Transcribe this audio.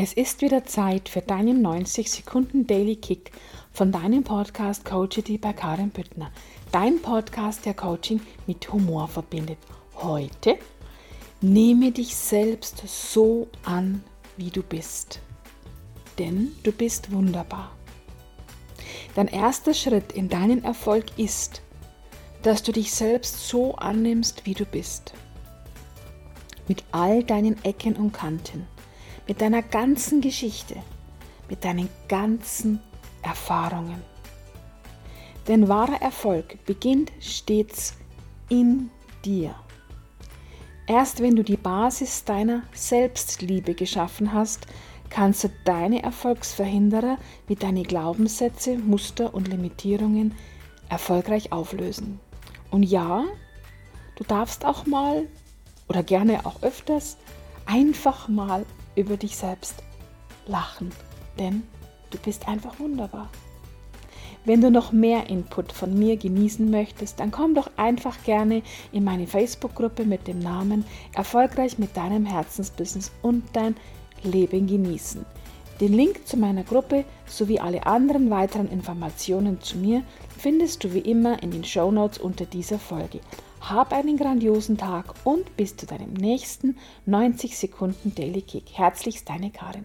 Es ist wieder Zeit für deinen 90 Sekunden Daily Kick von deinem Podcast Coachity bei Karin Büttner. Dein Podcast, der Coaching mit Humor verbindet. Heute nehme dich selbst so an, wie du bist. Denn du bist wunderbar. Dein erster Schritt in deinen Erfolg ist, dass du dich selbst so annimmst, wie du bist. Mit all deinen Ecken und Kanten mit deiner ganzen Geschichte, mit deinen ganzen Erfahrungen. Denn wahrer Erfolg beginnt stets in dir. Erst wenn du die Basis deiner Selbstliebe geschaffen hast, kannst du deine Erfolgsverhinderer wie deine Glaubenssätze, Muster und Limitierungen erfolgreich auflösen. Und ja, du darfst auch mal oder gerne auch öfters einfach mal über dich selbst lachen, denn du bist einfach wunderbar. Wenn du noch mehr Input von mir genießen möchtest, dann komm doch einfach gerne in meine Facebook-Gruppe mit dem Namen Erfolgreich mit deinem Herzensbusiness und dein Leben genießen. Den Link zu meiner Gruppe sowie alle anderen weiteren Informationen zu mir findest du wie immer in den Show Notes unter dieser Folge. Hab einen grandiosen Tag und bis zu deinem nächsten 90 Sekunden Daily Kick. Herzlichst deine Karin.